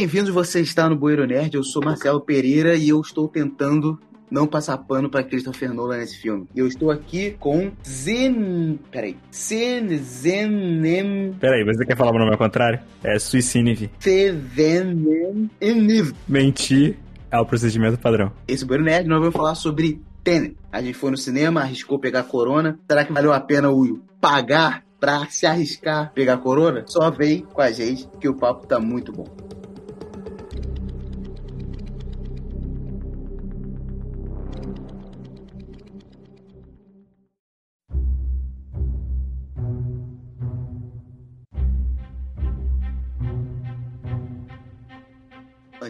Bem-vindos, você está no Bueiro Nerd, eu sou Marcelo Pereira e eu estou tentando não passar pano para Christopher Nolan nesse filme. Eu estou aqui com Zen... Peraí. Zen... Zenem... Peraí, você quer falar o nome ao contrário? É Suicinive. Zenem... Mentir é o procedimento padrão. Esse Bueiro Nerd, nós vamos falar sobre Tenet. A gente foi no cinema, arriscou pegar corona. Será que valeu a pena o pagar pra se arriscar pegar corona? Só vem com a gente que o papo tá muito bom.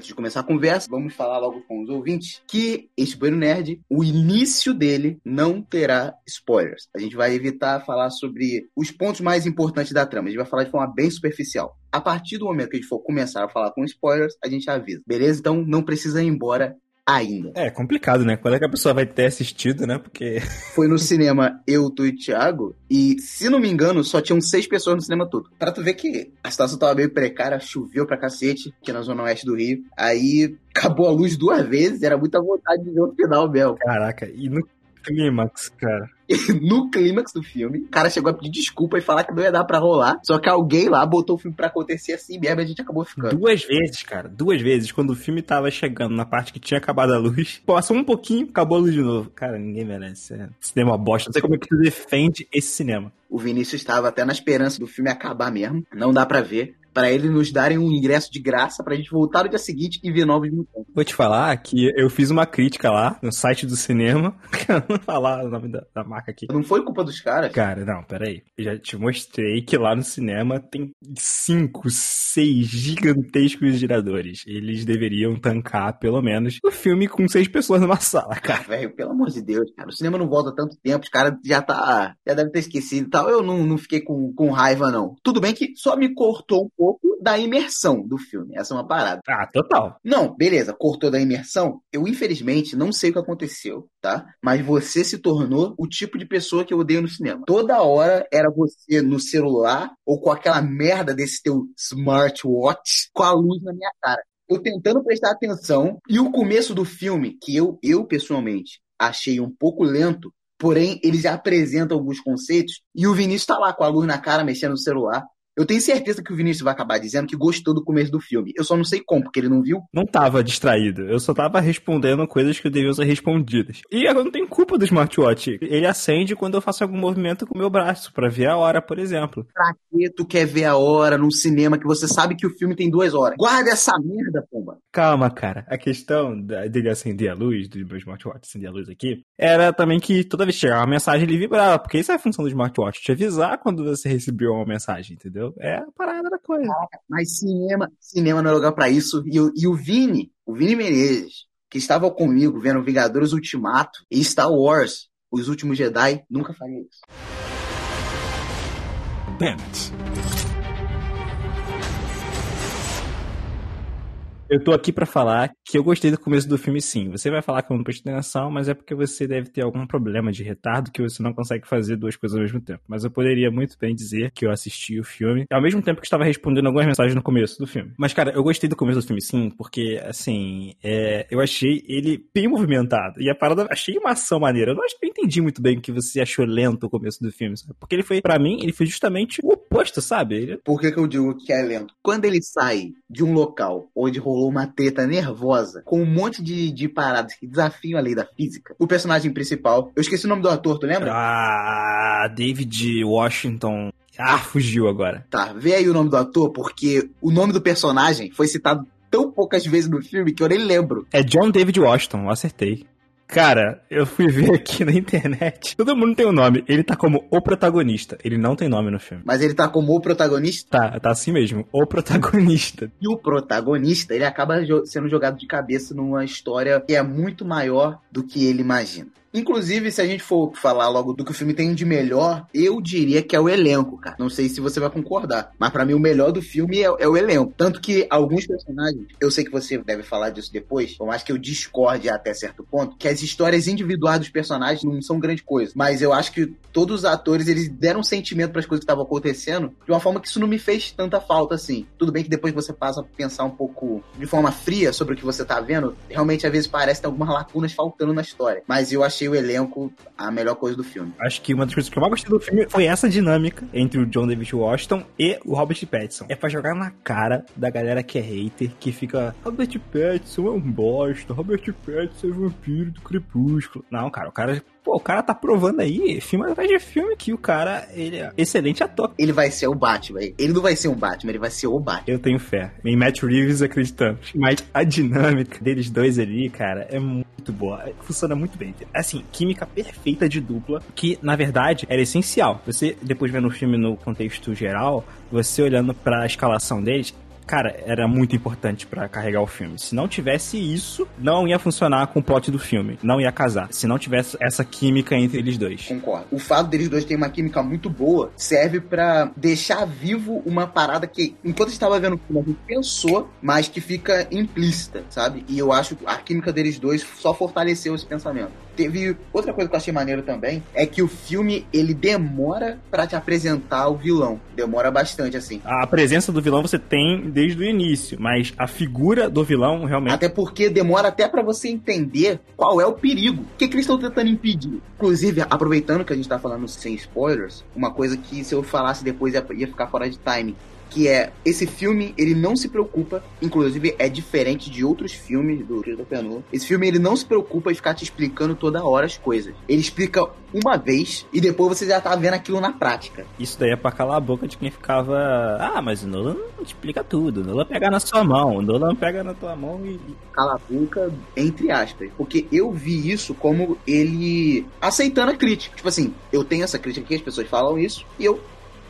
Antes de começar a conversa, vamos falar logo com os ouvintes que este Banho Nerd, o início dele não terá spoilers. A gente vai evitar falar sobre os pontos mais importantes da trama. A gente vai falar de forma bem superficial. A partir do momento que a gente for começar a falar com spoilers, a gente avisa. Beleza? Então não precisa ir embora ainda. É complicado, né? Quando é que a pessoa vai ter assistido, né? Porque. Foi no cinema eu, tu e Thiago, e se não me engano, só tinham seis pessoas no cinema todo. Pra tu ver que a situação tava meio precária, choveu pra cacete, aqui na zona oeste do Rio. Aí acabou a luz duas vezes, era muita vontade de ver o final mesmo. Caraca, e no clímax, cara. no clímax do filme, o cara chegou a pedir desculpa e falar que não ia dar pra rolar. Só que alguém lá botou o filme pra acontecer assim mesmo e a gente acabou ficando. Duas vezes, cara. Duas vezes. Quando o filme tava chegando na parte que tinha acabado a luz, passou um pouquinho, acabou a luz de novo. Cara, ninguém merece. É cinema bosta. Não sei como é que tu defende esse cinema. O Vinícius estava até na esperança do filme acabar mesmo. Não dá para ver para eles nos darem um ingresso de graça pra gente voltar no dia seguinte e ver novos mutantes. Vou te falar que eu fiz uma crítica lá no site do cinema. não falar o nome da, da, marca aqui. Não foi culpa dos caras? Cara, não, peraí. Eu já te mostrei que lá no cinema tem cinco, seis gigantescos giradores. Eles deveriam tancar, pelo menos, o filme com seis pessoas numa sala, cara. Velho, pelo amor de Deus, cara. O cinema não volta tanto tempo, os caras já tá. Já devem ter esquecido e tal. Eu não, não fiquei com, com raiva, não. Tudo bem que só me cortou um pouco da imersão do filme. Essa é uma parada. Ah, total. Não, beleza, cortou da imersão. Eu, infelizmente, não sei o que aconteceu, tá? Mas você se tornou o tipo de pessoa que eu odeio no cinema. Toda hora era você no celular ou com aquela merda desse teu smartwatch com a luz na minha cara. Eu tentando prestar atenção e o começo do filme, que eu, eu pessoalmente achei um pouco lento, porém ele já apresenta alguns conceitos e o Vinícius tá lá com a luz na cara, mexendo no celular. Eu tenho certeza que o Vinícius vai acabar dizendo que gostou do começo do filme. Eu só não sei como, porque ele não viu. Não tava distraído. Eu só tava respondendo coisas que deviam ser respondidas. E eu não tenho culpa do smartwatch. Ele acende quando eu faço algum movimento com o meu braço, para ver a hora, por exemplo. Pra que tu quer ver a hora num cinema que você sabe que o filme tem duas horas? Guarda essa merda, pomba. Calma, cara. A questão dele acender a luz, do meu smartwatch acender a luz aqui, era também que toda vez que chegava uma mensagem ele vibrava, porque isso é a função do smartwatch, te avisar quando você recebeu uma mensagem, entendeu? É a parada da coisa. Mas cinema, cinema não é lugar pra isso. E, e o Vini, o Vini Menezes, que estava comigo vendo Vingadores Ultimato e Star Wars, Os Últimos Jedi, nunca faria isso. Bennett. Eu tô aqui para falar que eu gostei do começo do filme sim. Você vai falar que eu não prestei atenção, mas é porque você deve ter algum problema de retardo que você não consegue fazer duas coisas ao mesmo tempo. Mas eu poderia muito bem dizer que eu assisti o filme ao mesmo tempo que estava respondendo algumas mensagens no começo do filme. Mas, cara, eu gostei do começo do filme sim, porque, assim, é, eu achei ele bem movimentado. E a parada, achei uma ação maneira. Eu não eu entendi muito bem o que você achou lento o começo do filme, sabe? Porque ele foi, para mim, ele foi justamente o oposto, sabe? Ele... Por que, que eu digo que é lento? Quando ele sai de um local onde rolou uma treta nervosa, com um monte de, de paradas que desafiam a lei da física. O personagem principal, eu esqueci o nome do ator, tu lembra? Ah, David Washington. Ah, fugiu agora. Tá, vê aí o nome do ator, porque o nome do personagem foi citado tão poucas vezes no filme que eu nem lembro. É John David Washington, acertei. Cara, eu fui ver aqui na internet. Todo mundo tem um nome. Ele tá como o protagonista. Ele não tem nome no filme. Mas ele tá como o protagonista? Tá, tá assim mesmo. O protagonista. E o protagonista, ele acaba sendo jogado de cabeça numa história que é muito maior do que ele imagina. Inclusive, se a gente for falar logo do que o filme tem de melhor, eu diria que é o elenco, cara. Não sei se você vai concordar, mas para mim o melhor do filme é, é, o elenco. Tanto que alguns personagens, eu sei que você deve falar disso depois, por mais que eu discorde até certo ponto, que as histórias individuais dos personagens não são grande coisa. Mas eu acho que todos os atores, eles deram um sentimento para as coisas que estavam acontecendo de uma forma que isso não me fez tanta falta assim. Tudo bem que depois você passa a pensar um pouco de forma fria sobre o que você tá vendo, realmente às vezes parece ter algumas lacunas faltando na história. Mas eu achei o elenco a melhor coisa do filme. Acho que uma das coisas que eu mais gostei do filme foi essa dinâmica entre o John David Washington e o Robert Pattinson. É pra jogar na cara da galera que é hater, que fica Robert Pattinson é um bosta, Robert Pattinson é vampiro do crepúsculo. Não, cara, o cara Pô, o cara tá provando aí, filme atrás de filme, que o cara, ele é excelente ator. Ele vai ser o Batman. Ele não vai ser um Batman, ele vai ser o Batman. Eu tenho fé. Em Matt Reeves acreditando. Mas a dinâmica deles dois ali, cara, é muito boa. Funciona muito bem. Assim, química perfeita de dupla, que na verdade era essencial. Você, depois vendo o filme no contexto geral, você olhando para a escalação deles, cara, era muito importante para carregar o filme. Se não tivesse isso, não ia funcionar com o plot do filme. Não ia casar. Se não tivesse essa química entre eles dois. Concordo. O fato deles dois terem uma química muito boa serve para deixar vivo uma parada que, enquanto estava vendo o filme, a gente pensou, mas que fica implícita, sabe? E eu acho que a química deles dois só fortaleceu esse pensamento. Teve outra coisa que eu achei maneiro também, é que o filme ele demora para te apresentar o vilão. Demora bastante, assim. A presença do vilão você tem desde o início, mas a figura do vilão realmente. Até porque demora até para você entender qual é o perigo. O que, que eles estão tentando impedir. Inclusive, aproveitando que a gente tá falando sem spoilers, uma coisa que se eu falasse depois ia, ia ficar fora de time que é esse filme ele não se preocupa, inclusive é diferente de outros filmes do Christopher Nolan. Esse filme ele não se preocupa em ficar te explicando toda hora as coisas. Ele explica uma vez e depois você já tá vendo aquilo na prática. Isso daí é pra calar a boca de quem ficava, ah, mas o Nolan não explica tudo, o Nolan pega na sua mão, o Nolan pega na tua mão e cala a boca entre aspas, porque eu vi isso como ele aceitando a crítica. Tipo assim, eu tenho essa crítica aqui, as pessoas falam isso e eu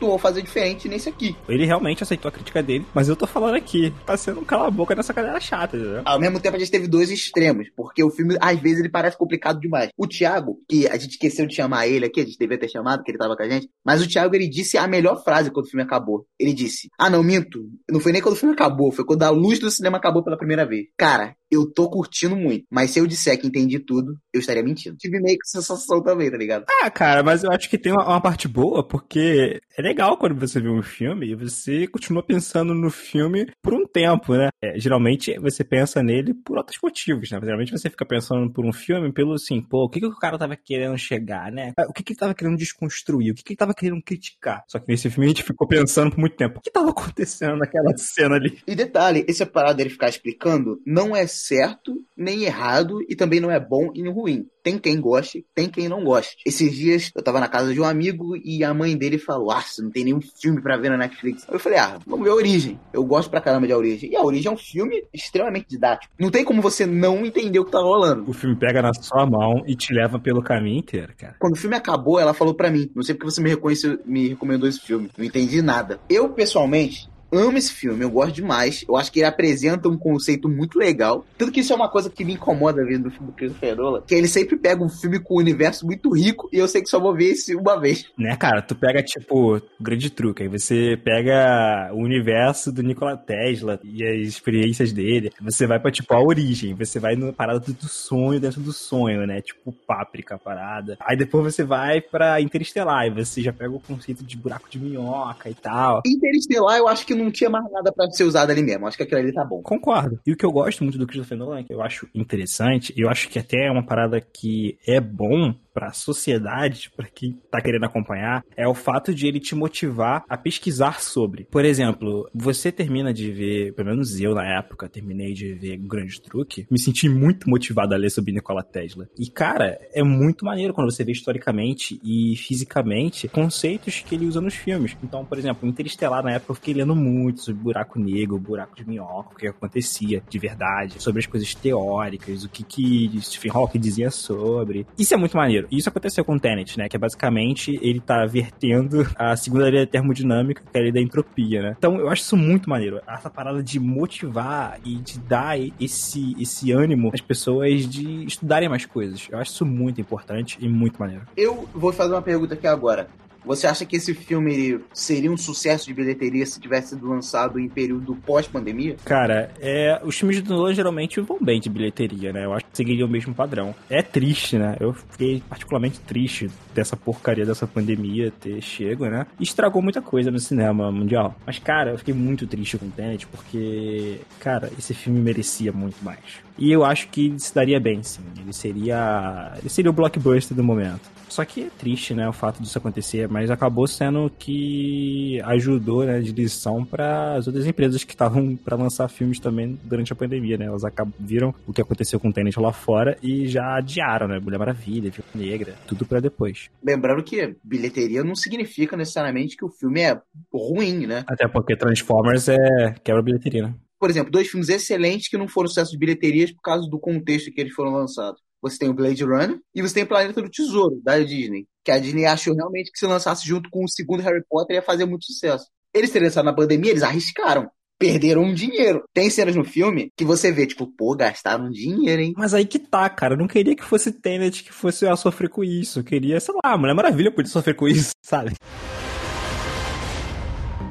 vou fazer diferente nesse aqui. Ele realmente aceitou a crítica dele, mas eu tô falando aqui, tá sendo um cala-boca nessa galera chata, entendeu? Ao mesmo tempo a gente teve dois extremos, porque o filme, às vezes, ele parece complicado demais. O Thiago, que a gente esqueceu de chamar ele aqui, a gente devia ter chamado, que ele tava com a gente, mas o Thiago, ele disse a melhor frase quando o filme acabou. Ele disse, ah, não, minto, não foi nem quando o filme acabou, foi quando a luz do cinema acabou pela primeira vez. Cara, eu tô curtindo muito. Mas se eu disser que entendi tudo, eu estaria mentindo. Tive meio que essa sensação também, tá ligado? Ah, cara, mas eu acho que tem uma, uma, parte boa, porque é legal quando você vê um filme e você continua pensando no filme por um tempo, né? É, geralmente você pensa nele por outros motivos, né? Geralmente você fica pensando por um filme pelo assim, pô, o que, que o cara tava querendo chegar, né? O que, que ele tava querendo desconstruir? O que, que ele tava querendo criticar? Só que nesse filme a gente ficou pensando por muito tempo. O que tava acontecendo naquela cena ali? E detalhe, esse parado dele ficar explicando não é certo nem errado e também não é bom e nem ruim. Tem quem goste, tem quem não goste. Esses dias eu tava na casa de um amigo e a mãe dele falou: Ah, não tem nenhum filme para ver na Netflix. Eu falei: Ah, vamos ver a Origem. Eu gosto pra caramba de A Origem. E A Origem é um filme extremamente didático. Não tem como você não entender o que tá rolando. O filme pega na sua mão e te leva pelo caminho inteiro, cara. Quando o filme acabou, ela falou para mim: Não sei porque você me reconheceu, me recomendou esse filme. Não entendi nada. Eu, pessoalmente, amo esse filme, eu gosto demais. Eu acho que ele apresenta um conceito muito legal. Tanto que isso é uma coisa que me incomoda vendo o filme do Christopher Nolan, que ele sempre pega um filme com um universo muito rico e eu sei que só vou ver esse uma vez. Né, cara? Tu pega, tipo, grande truque. Aí você pega o universo do Nikola Tesla e as experiências dele. Você vai pra, tipo, a origem. Você vai na parada do sonho dentro do sonho, né? Tipo, páprica, parada. Aí depois você vai pra Interestelar e você já pega o conceito de buraco de minhoca e tal. Interestelar eu acho que não tinha mais nada para ser usado ali mesmo. Acho que aquilo ali tá bom. Concordo. E o que eu gosto muito do Christopher Nolan, que eu acho interessante, eu acho que até é uma parada que é bom para a sociedade, para quem tá querendo acompanhar, é o fato de ele te motivar a pesquisar sobre. Por exemplo, você termina de ver, pelo menos eu na época, terminei de ver o Grande Truque, me senti muito motivado a ler sobre Nikola Tesla. E cara, é muito maneiro quando você vê historicamente e fisicamente conceitos que ele usa nos filmes. Então, por exemplo, Interestelar na época eu fiquei lendo muito sobre buraco negro, buraco de minhoca, o que acontecia de verdade, sobre as coisas teóricas, o que que Stephen Hawking dizia sobre. Isso é muito maneiro maneiro. E isso aconteceu com o Tenet, né? Que é basicamente ele tá vertendo a segunda lei da termodinâmica, que é a lei da entropia, né? Então eu acho isso muito maneiro. Essa parada de motivar e de dar esse, esse ânimo às pessoas de estudarem mais coisas. Eu acho isso muito importante e muito maneiro. Eu vou fazer uma pergunta aqui agora. Você acha que esse filme seria um sucesso de bilheteria se tivesse sido lançado em período pós-pandemia? Cara, é, os filmes do Nolan geralmente vão bem de bilheteria, né? Eu acho que seguiria o mesmo padrão. É triste, né? Eu fiquei particularmente triste dessa porcaria dessa pandemia ter chego, né? Estragou muita coisa no cinema mundial. Mas, cara, eu fiquei muito triste com o Tenet porque, cara, esse filme merecia muito mais. E eu acho que ele se daria bem, sim. Ele seria. Ele seria o blockbuster do momento. Só que é triste, né, o fato disso acontecer, mas acabou sendo que ajudou, né, de lição para as outras empresas que estavam para lançar filmes também durante a pandemia, né? Elas viram o que aconteceu com o Tenet lá fora e já adiaram, né? Mulher Maravilha, Viúva Negra, tudo para depois. Lembrando que bilheteria não significa necessariamente que o filme é ruim, né? Até porque Transformers é quebra bilheteria, né? Por exemplo, dois filmes excelentes que não foram sucesso de bilheterias por causa do contexto que eles foram lançados. Você tem o Blade Runner e você tem o Planeta do Tesouro, da Disney. Que a Disney achou realmente que se lançasse junto com o segundo Harry Potter ia fazer muito sucesso. Eles terem lançado na pandemia, eles arriscaram. Perderam um dinheiro. Tem cenas no filme que você vê, tipo, pô, gastaram dinheiro, hein? Mas aí que tá, cara. Eu não queria que fosse Tenet que fosse a sofrer com isso. Eu queria, sei lá, a Mulher Maravilha podia sofrer com isso, sabe?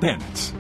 Bennett.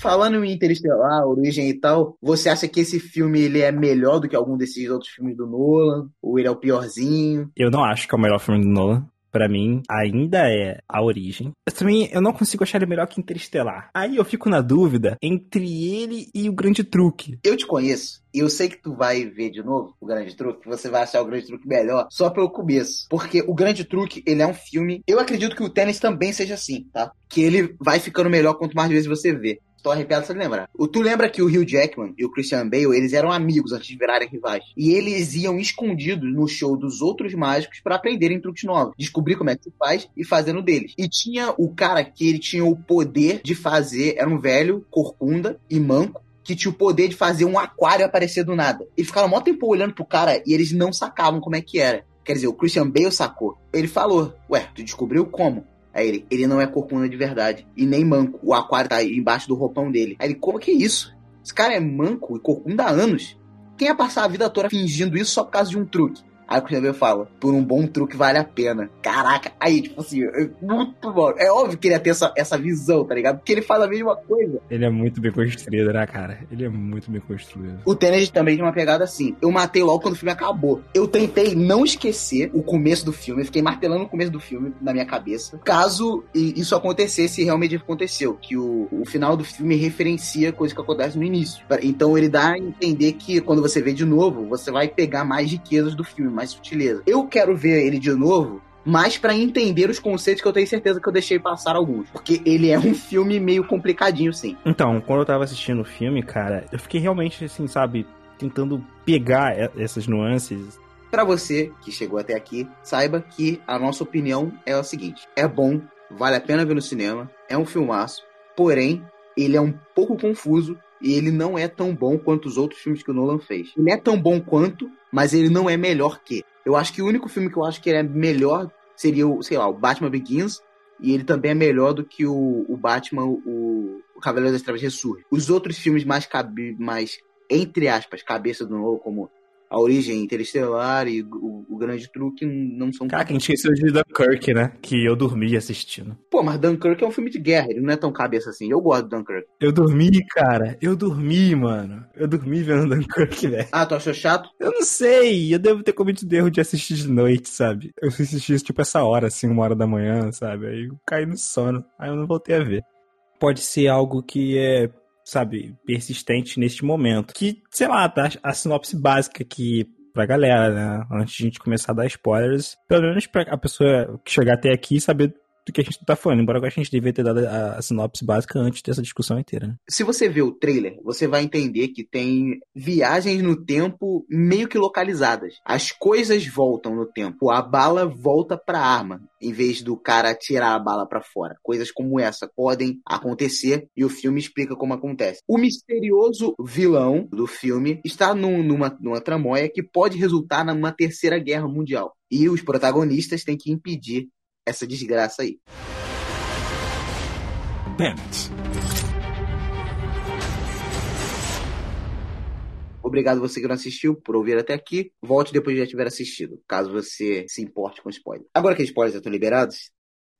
Falando em Interestelar, Origem e tal, você acha que esse filme ele é melhor do que algum desses outros filmes do Nolan? Ou ele é o piorzinho? Eu não acho que é o melhor filme do Nolan para mim, ainda é a origem. Mas também eu não consigo achar ele melhor que Interestelar. Aí eu fico na dúvida entre ele e o Grande Truque. Eu te conheço. E eu sei que tu vai ver de novo o Grande Truque, você vai achar o Grande Truque melhor só pelo começo. Porque o Grande Truque, ele é um filme. Eu acredito que o Tênis também seja assim, tá? Que ele vai ficando melhor quanto mais vezes você vê tô arrepiado só de lembrar. O, tu lembra que o Hugh Jackman e o Christian Bale, eles eram amigos antes de virarem rivais. E eles iam escondidos no show dos outros mágicos para aprenderem truques novos. Descobrir como é que se faz e fazendo deles. E tinha o cara que ele tinha o poder de fazer, era um velho, corcunda e manco, que tinha o poder de fazer um aquário aparecer do nada. E ficaram mó tempo olhando pro cara e eles não sacavam como é que era. Quer dizer, o Christian Bale sacou. Ele falou: Ué, tu descobriu como? Aí ele, ele não é corcunda de verdade. E nem manco. O aquário tá embaixo do roupão dele. Aí ele, como que é isso? Esse cara é manco e corcunda há anos. Quem ia passar a vida toda fingindo isso só por causa de um truque? Aí o Christian fala, por um bom truque vale a pena. Caraca, aí, tipo assim, é muito bom. É óbvio que ele ia ter essa, essa visão, tá ligado? Porque ele fala a mesma coisa. Ele é muito bem construído, né, cara? Ele é muito bem construído. O Tenet também tem uma pegada assim. Eu matei logo quando o filme acabou. Eu tentei não esquecer o começo do filme. Eu fiquei martelando o começo do filme na minha cabeça. Caso isso acontecesse, realmente aconteceu. Que o, o final do filme referencia coisa que acontece no início. Então ele dá a entender que quando você vê de novo, você vai pegar mais riquezas do filme mais sutileza. Eu quero ver ele de novo mas para entender os conceitos que eu tenho certeza que eu deixei passar alguns. Porque ele é um filme meio complicadinho, sim. Então, quando eu tava assistindo o filme, cara, eu fiquei realmente, assim, sabe, tentando pegar essas nuances. Para você que chegou até aqui, saiba que a nossa opinião é a seguinte: é bom, vale a pena ver no cinema, é um filmaço, porém, ele é um pouco confuso e ele não é tão bom quanto os outros filmes que o Nolan fez. Ele é tão bom quanto, mas ele não é melhor que. Eu acho que o único filme que eu acho que ele é melhor seria o, sei lá, o Batman Begins, e ele também é melhor do que o, o Batman, o, o Cavaleiro das Trevas Ressurge. Os outros filmes mais, cabe, mais entre aspas, cabeça do Nolan, como a origem interestelar e o, o, grande truque não são. Cara, quem esqueceu de Dunkirk, né? Que eu dormi assistindo. Pô, mas Dunkirk é um filme de guerra, ele não é tão cabeça assim. Eu gosto de Dunkirk. Eu dormi, cara. Eu dormi, mano. Eu dormi vendo Dunkirk, velho. Ah, tu achou chato? Eu não sei. Eu devo ter cometido erro de assistir de noite, sabe? Eu fui assistir tipo essa hora, assim, uma hora da manhã, sabe? Aí eu caí no sono. Aí eu não voltei a ver. Pode ser algo que é sabe, persistente neste momento. Que, sei lá, tá a sinopse básica aqui pra galera, né? Antes de a gente começar a dar spoilers, pelo menos pra a pessoa que chegar até aqui saber do que a gente tá falando, embora a gente devia ter dado a, sinopse básica antes dessa discussão inteira. Né? Se você vê o trailer, você vai entender que tem viagens no tempo meio que localizadas. As coisas voltam no tempo, a bala volta pra arma, em vez do cara tirar a bala para fora. Coisas como essa podem acontecer e o filme explica como acontece. O misterioso vilão do filme está num, numa, numa tramóia que pode resultar numa terceira guerra mundial. E os protagonistas têm que impedir essa desgraça aí. Bennett. Obrigado você que não assistiu por ouvir até aqui. Volte depois de já tiver assistido, caso você se importe com spoiler. Agora que os spoilers já estão liberados,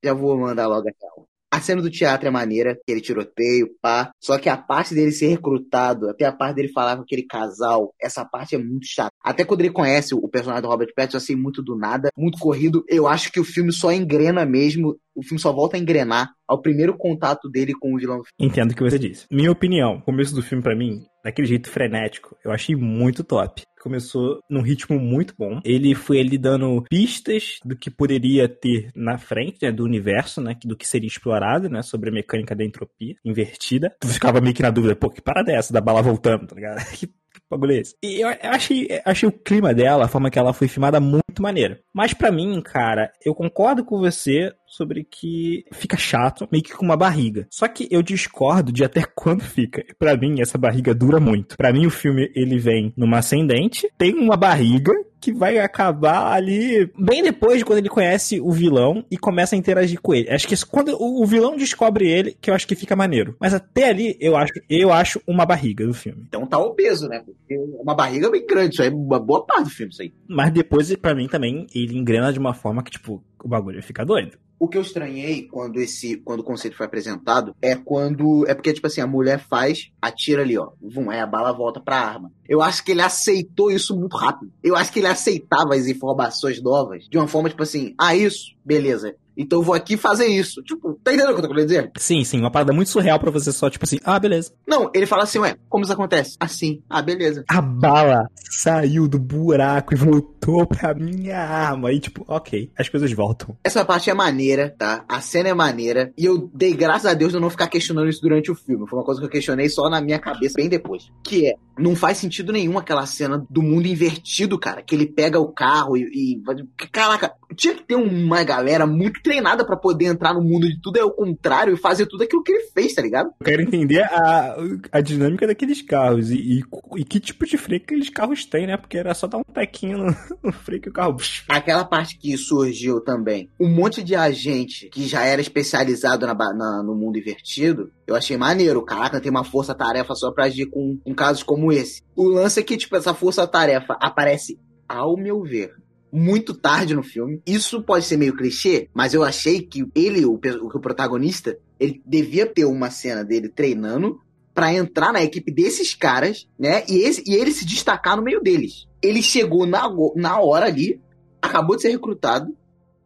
já vou mandar logo a real. A cena do teatro é maneira, aquele tiroteio, pá. Só que a parte dele ser recrutado, até a parte dele falar com aquele casal, essa parte é muito chata. Até quando ele conhece o personagem do Robert Pattinson, assim, muito do nada, muito corrido. Eu acho que o filme só engrena mesmo o filme só volta a engrenar ao primeiro contato dele com o vilão. Entendo o que você disse. Minha opinião, o começo do filme para mim, daquele jeito frenético, eu achei muito top. Começou num ritmo muito bom. Ele foi ali dando pistas do que poderia ter na frente, né, do universo, né, do que seria explorado, né, sobre a mecânica da entropia invertida. Tu ficava meio que na dúvida, pô, que parada é essa da bala voltando, tá ligado? bagulho é? E eu achei, achei o clima dela, a forma que ela foi filmada, muito maneira. Mas para mim, cara, eu concordo com você sobre que fica chato, meio que com uma barriga. Só que eu discordo de até quando fica. Para mim, essa barriga dura muito. Para mim, o filme ele vem numa ascendente, tem uma barriga que vai acabar ali bem depois de quando ele conhece o vilão e começa a interagir com ele. Acho que quando o vilão descobre ele, que eu acho que fica maneiro. Mas até ali, eu acho, eu acho uma barriga do filme. Então tá obeso, né? Porque é uma barriga bem grande, isso aí é uma boa parte do filme, isso aí. Mas depois, para mim também, ele engrena de uma forma que, tipo, o bagulho fica doido. O que eu estranhei quando esse, quando o conceito foi apresentado é quando é porque tipo assim a mulher faz, atira ali, ó, vum, aí a bala volta para arma. Eu acho que ele aceitou isso muito rápido. Eu acho que ele aceitava as informações novas de uma forma tipo assim, ah isso, beleza. Então eu vou aqui fazer isso. Tipo, tá entendendo o que eu tô querendo dizer? Sim, sim. Uma parada muito surreal pra você só, tipo assim, ah, beleza. Não, ele fala assim, ué, como isso acontece? Assim, ah, beleza. A bala saiu do buraco e voltou pra minha arma. E tipo, ok, as coisas voltam. Essa parte é maneira, tá? A cena é maneira. E eu dei graças a Deus eu não ficar questionando isso durante o filme. Foi uma coisa que eu questionei só na minha cabeça bem depois. Que é, não faz sentido nenhum aquela cena do mundo invertido, cara. Que ele pega o carro e. e caraca, tinha que ter uma galera muito treinada para poder entrar no mundo de tudo é o contrário e fazer tudo aquilo que ele fez, tá ligado? Eu quero entender a, a dinâmica daqueles carros e, e, e que tipo de freio que aqueles carros têm, né? Porque era só dar um tequinho no, no freio que o carro. Aquela parte que surgiu também, um monte de agente que já era especializado na, na, no mundo invertido, eu achei maneiro. Caraca, tem uma força-tarefa só pra agir com, com casos como esse. O lance é que, tipo, essa força-tarefa aparece, ao meu ver, muito tarde no filme. Isso pode ser meio clichê, mas eu achei que ele, o, o protagonista, ele devia ter uma cena dele treinando para entrar na equipe desses caras, né? E, esse, e ele se destacar no meio deles. Ele chegou na, na hora ali, acabou de ser recrutado,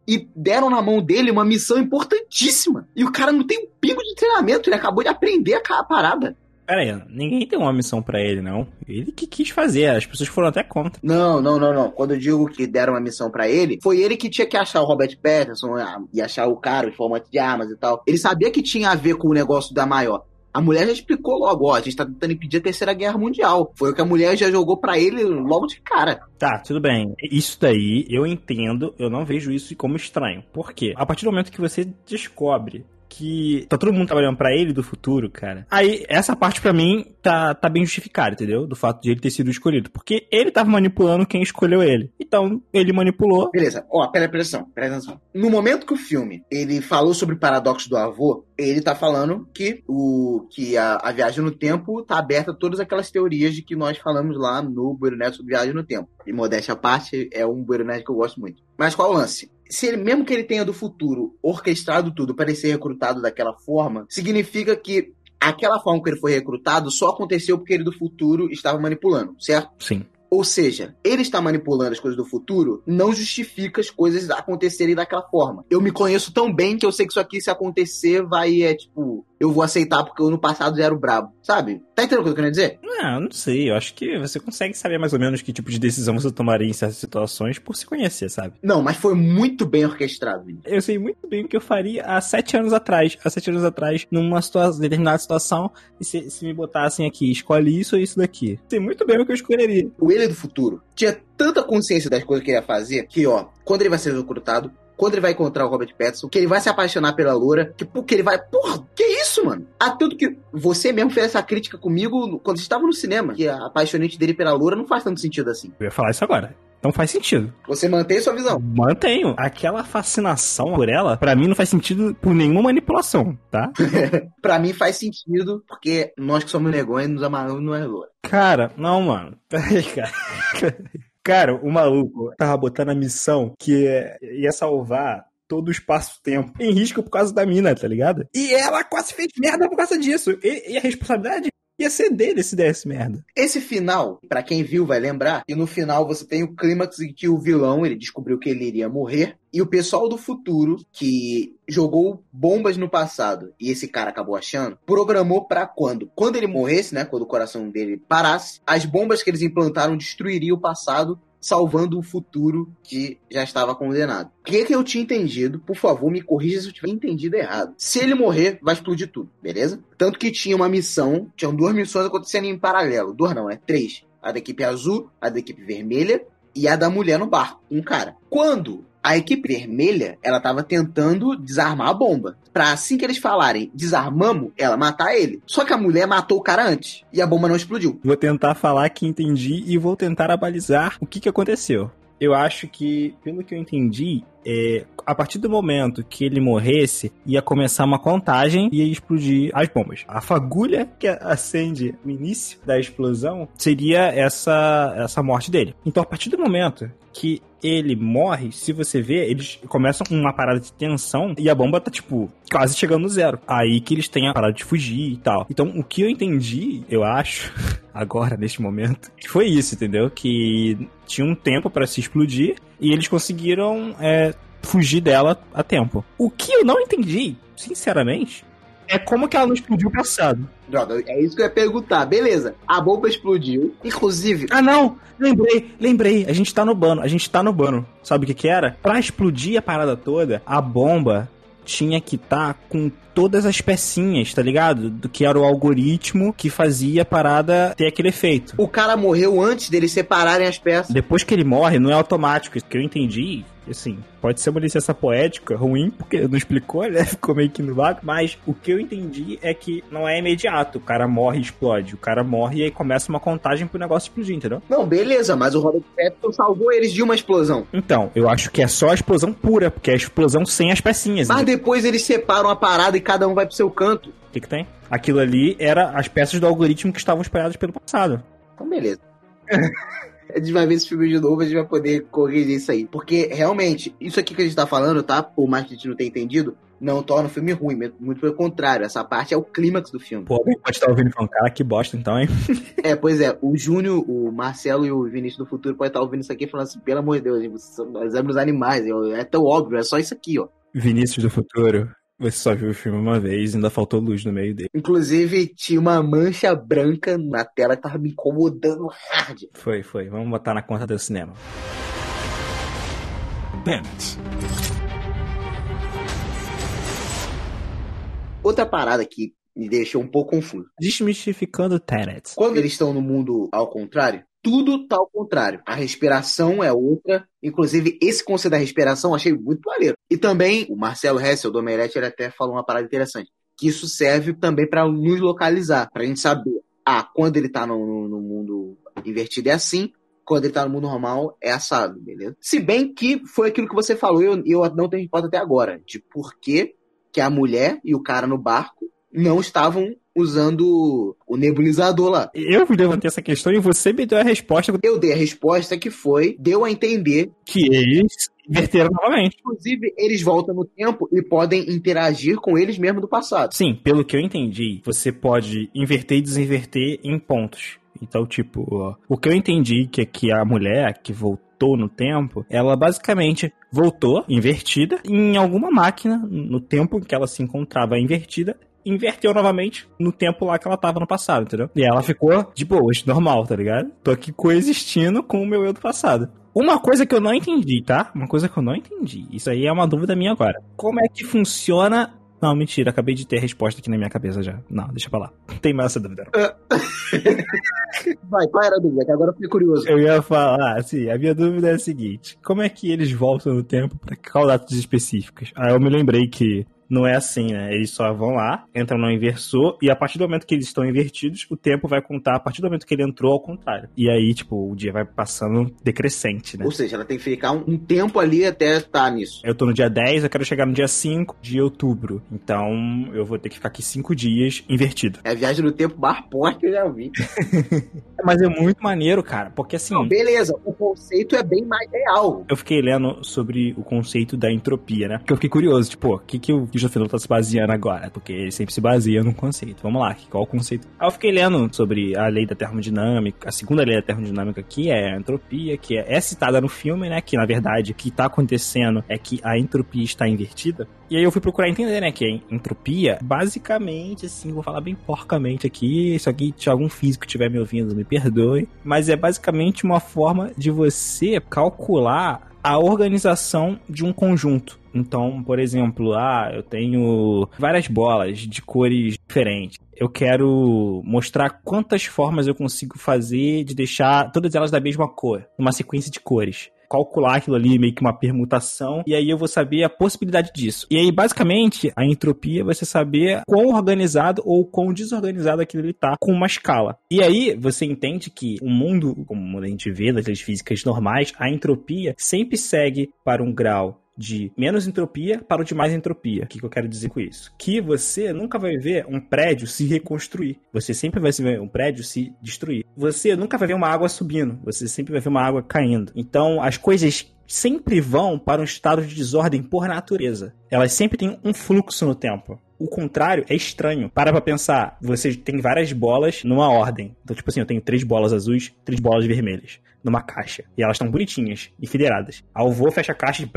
e deram na mão dele uma missão importantíssima. E o cara não tem um pingo de treinamento, ele acabou de aprender a parada. Pera aí, ninguém tem uma missão para ele, não. Ele que quis fazer, as pessoas foram até contra. Não, não, não, não. Quando eu digo que deram uma missão para ele, foi ele que tinha que achar o Robert Pattinson ah, e achar o cara, o informante de armas e tal. Ele sabia que tinha a ver com o negócio da maior. A mulher já explicou logo, ó, a gente tá tentando impedir a terceira guerra mundial. Foi o que a mulher já jogou para ele logo de cara. Tá, tudo bem. Isso daí eu entendo, eu não vejo isso como estranho. Por quê? A partir do momento que você descobre que tá todo mundo trabalhando para ele do futuro, cara. Aí, essa parte para mim tá, tá bem justificada, entendeu? Do fato de ele ter sido escolhido. Porque ele tava manipulando quem escolheu ele. Então, ele manipulou. Beleza. Ó, pera, pera atenção, pera atenção. No momento que o filme, ele falou sobre o paradoxo do avô, ele tá falando que o que a, a viagem no tempo tá aberta a todas aquelas teorias de que nós falamos lá no Bueiro Neto sobre viagem no tempo. E modéstia à parte, é um Bueiro Neto que eu gosto muito. Mas qual o lance? Se ele, mesmo que ele tenha do futuro orquestrado tudo para ele ser recrutado daquela forma, significa que aquela forma que ele foi recrutado só aconteceu porque ele do futuro estava manipulando, certo? Sim. Ou seja, ele está manipulando as coisas do futuro, não justifica as coisas acontecerem daquela forma. Eu me conheço tão bem que eu sei que isso aqui, se acontecer, vai, é tipo, eu vou aceitar porque eu no passado já era o brabo, sabe? Tá entendendo o que eu quero dizer? Não, não sei. Eu acho que você consegue saber mais ou menos que tipo de decisão você tomaria em certas situações por se conhecer, sabe? Não, mas foi muito bem orquestrado. Eu sei muito bem o que eu faria há sete anos atrás. Há sete anos atrás, numa situa determinada situação, e se, se me botassem aqui, escolhe isso ou isso daqui. Sei muito bem o que eu escolheria. O ele do futuro tinha tanta consciência das coisas que ele ia fazer que, ó, quando ele vai ser recrutado, quando ele vai encontrar o Robert Pattinson, que ele vai se apaixonar pela loura, que, que ele vai. Porra, que isso, mano? A tudo que. Você mesmo fez essa crítica comigo quando a gente tava no cinema, que a apaixonante dele pela loura não faz tanto sentido assim. Eu ia falar isso agora. Não faz sentido. Você mantém sua visão. Mantenho. Aquela fascinação por ela, pra mim, não faz sentido por nenhuma manipulação, tá? pra mim faz sentido, porque nós que somos negões nos amarramos não é loura. Cara, não, mano. Peraí, cara. Cara, o maluco tava botando a missão que ia salvar todo o espaço-tempo em risco por causa da mina, tá ligado? E ela quase fez merda por causa disso. E, e a responsabilidade ia ser dele se desse merda. Esse final, para quem viu vai lembrar, e no final você tem o clímax em que o vilão, ele descobriu que ele iria morrer, e o pessoal do futuro, que jogou bombas no passado, e esse cara acabou achando, programou para quando? Quando ele morresse, né, quando o coração dele parasse, as bombas que eles implantaram destruiriam o passado salvando o futuro que já estava condenado. O que, que eu tinha entendido? Por favor, me corrija se eu tiver entendido errado. Se ele morrer, vai explodir tudo, beleza? Tanto que tinha uma missão, tinham duas missões acontecendo em paralelo. Duas não, né? Três. A da equipe azul, a da equipe vermelha e a da mulher no barco. Um cara. Quando a equipe vermelha, ela tava tentando desarmar a bomba. Pra assim que eles falarem, desarmamos, ela matar ele. Só que a mulher matou o cara antes. E a bomba não explodiu. Vou tentar falar que entendi e vou tentar abalizar o que, que aconteceu. Eu acho que, pelo que eu entendi, é, a partir do momento que ele morresse, ia começar uma contagem e ia explodir as bombas. A fagulha que acende no início da explosão seria essa, essa morte dele. Então, a partir do momento que ele morre, se você vê, eles começam uma parada de tensão e a bomba tá, tipo, quase chegando no zero. Aí que eles têm a parada de fugir e tal. Então, o que eu entendi, eu acho, agora, neste momento, foi isso, entendeu? Que tinha um tempo para se explodir e eles conseguiram é, fugir dela a tempo. O que eu não entendi, sinceramente, é como que ela não explodiu o passado. Droga, é isso que eu ia perguntar. Beleza, a bomba explodiu. Inclusive. Ah, não! Lembrei, lembrei. A gente tá no bano. A gente tá no bano. Sabe o que que era? Pra explodir a parada toda, a bomba tinha que estar tá com todas as pecinhas, tá ligado? Do que era o algoritmo que fazia a parada ter aquele efeito. O cara morreu antes deles separarem as peças. Depois que ele morre, não é automático. Isso que eu entendi assim, pode ser uma licença poética ruim, porque não explicou, né? Ficou meio que no vácuo, mas o que eu entendi é que não é imediato. O cara morre e explode. O cara morre e aí começa uma contagem pro negócio explodir, entendeu? Não, beleza, mas o Robert Pattinson salvou eles de uma explosão. Então, eu acho que é só a explosão pura, porque é a explosão sem as pecinhas. Mas entendeu? depois eles separam a parada e cada um vai pro seu canto. O que, que tem? Aquilo ali era as peças do algoritmo que estavam espalhadas pelo passado. Então, beleza. a gente vai ver esse filme de novo, a gente vai poder corrigir isso aí. Porque, realmente, isso aqui que a gente tá falando, tá? Por mais que a gente não tenha entendido, não torna o filme ruim, muito pelo contrário, essa parte é o clímax do filme. Pô, alguém pode estar ouvindo e falando, cara, que bosta então, hein? é, pois é, o Júnior, o Marcelo e o Vinícius do futuro podem estar ouvindo isso aqui e falando assim, pelo amor de Deus, nós somos animais, é tão óbvio, é só isso aqui, ó. Vinícius do futuro, você só viu o filme uma vez, ainda faltou luz no meio dele. Inclusive, tinha uma mancha branca na tela que tava me incomodando hard. Foi, foi. Vamos botar na conta do cinema. Bennett. Outra parada que me deixou um pouco confuso. Desmistificando Tenet. Quando eles estão no mundo ao contrário, tudo tá ao contrário. A respiração é outra. Inclusive, esse conceito da respiração eu achei muito maneiro. E também, o Marcelo Hessel, do Omelete, ele até falou uma parada interessante. Que isso serve também para nos localizar, pra gente saber. Ah, quando ele tá no, no mundo invertido é assim, quando ele tá no mundo normal é assado, beleza? Se bem que foi aquilo que você falou eu, eu não tenho resposta até agora. De por que, que a mulher e o cara no barco não estavam usando o nebulizador lá. Eu levantei essa questão e você me deu a resposta. Eu dei a resposta que foi, deu a entender que eles inverteram novamente. Inclusive, eles voltam no tempo e podem interagir com eles mesmo do passado. Sim, pelo que eu entendi, você pode inverter e desinverter em pontos. Então, tipo, ó, o que eu entendi que, que a mulher que voltou no tempo, ela basicamente voltou invertida em alguma máquina no tempo em que ela se encontrava invertida inverteu novamente no tempo lá que ela tava no passado, entendeu? E ela ficou de boas, normal, tá ligado? Tô aqui coexistindo com o meu eu do passado. Uma coisa que eu não entendi, tá? Uma coisa que eu não entendi. Isso aí é uma dúvida minha agora. Como é que funciona não, mentira, acabei de ter a resposta aqui na minha cabeça já. Não, deixa pra lá. Não tem mais essa dúvida. Vai, qual era a dúvida? Que agora eu fiquei curioso. Eu ia falar, assim, a minha dúvida é a seguinte: como é que eles voltam no tempo pra qual datas específicas? Aí eu me lembrei que não é assim, né? Eles só vão lá, entram no inversor, e a partir do momento que eles estão invertidos, o tempo vai contar a partir do momento que ele entrou ao contrário. E aí, tipo, o dia vai passando decrescente, né? Ou seja, ela tem que ficar um, um tempo ali até estar nisso. Eu tô no dia 10, eu quero chegar no dia 5 de outubro. Então, eu vou ter que ficar aqui 5 dias invertido. É viagem no tempo forte que eu já vi. Mas é muito maneiro, cara, porque assim. Não, beleza, o conceito é bem mais real. Eu fiquei lendo sobre o conceito da entropia, né? Porque eu fiquei curioso, tipo, o que, que o Christopher tá se baseando agora? Porque ele sempre se baseia num conceito. Vamos lá, qual o conceito? Aí eu fiquei lendo sobre a lei da termodinâmica, a segunda lei da termodinâmica, que é a entropia, que é, é citada no filme, né? Que na verdade o que tá acontecendo é que a entropia está invertida. E aí eu fui procurar entender, né, que a entropia, basicamente, assim, vou falar bem porcamente aqui, se aqui se algum físico estiver me ouvindo, me perdoe, mas é basicamente uma forma de você calcular a organização de um conjunto. Então, por exemplo, ah, eu tenho várias bolas de cores diferentes. Eu quero mostrar quantas formas eu consigo fazer de deixar todas elas da mesma cor, numa sequência de cores calcular aquilo ali, meio que uma permutação, e aí eu vou saber a possibilidade disso. E aí, basicamente, a entropia vai ser saber quão organizado ou quão desorganizado aquilo ali tá com uma escala. E aí, você entende que o mundo, como a gente vê nas leis físicas normais, a entropia sempre segue para um grau de menos entropia para o de mais entropia. O que, que eu quero dizer com isso? Que você nunca vai ver um prédio se reconstruir. Você sempre vai ver um prédio se destruir. Você nunca vai ver uma água subindo. Você sempre vai ver uma água caindo. Então, as coisas sempre vão para um estado de desordem por natureza. Elas sempre têm um fluxo no tempo. O contrário é estranho. Para pra pensar, você tem várias bolas numa ordem. Então, tipo assim, eu tenho três bolas azuis, três bolas vermelhas numa caixa. E elas estão bonitinhas e federadas. Aí fecha a caixa e...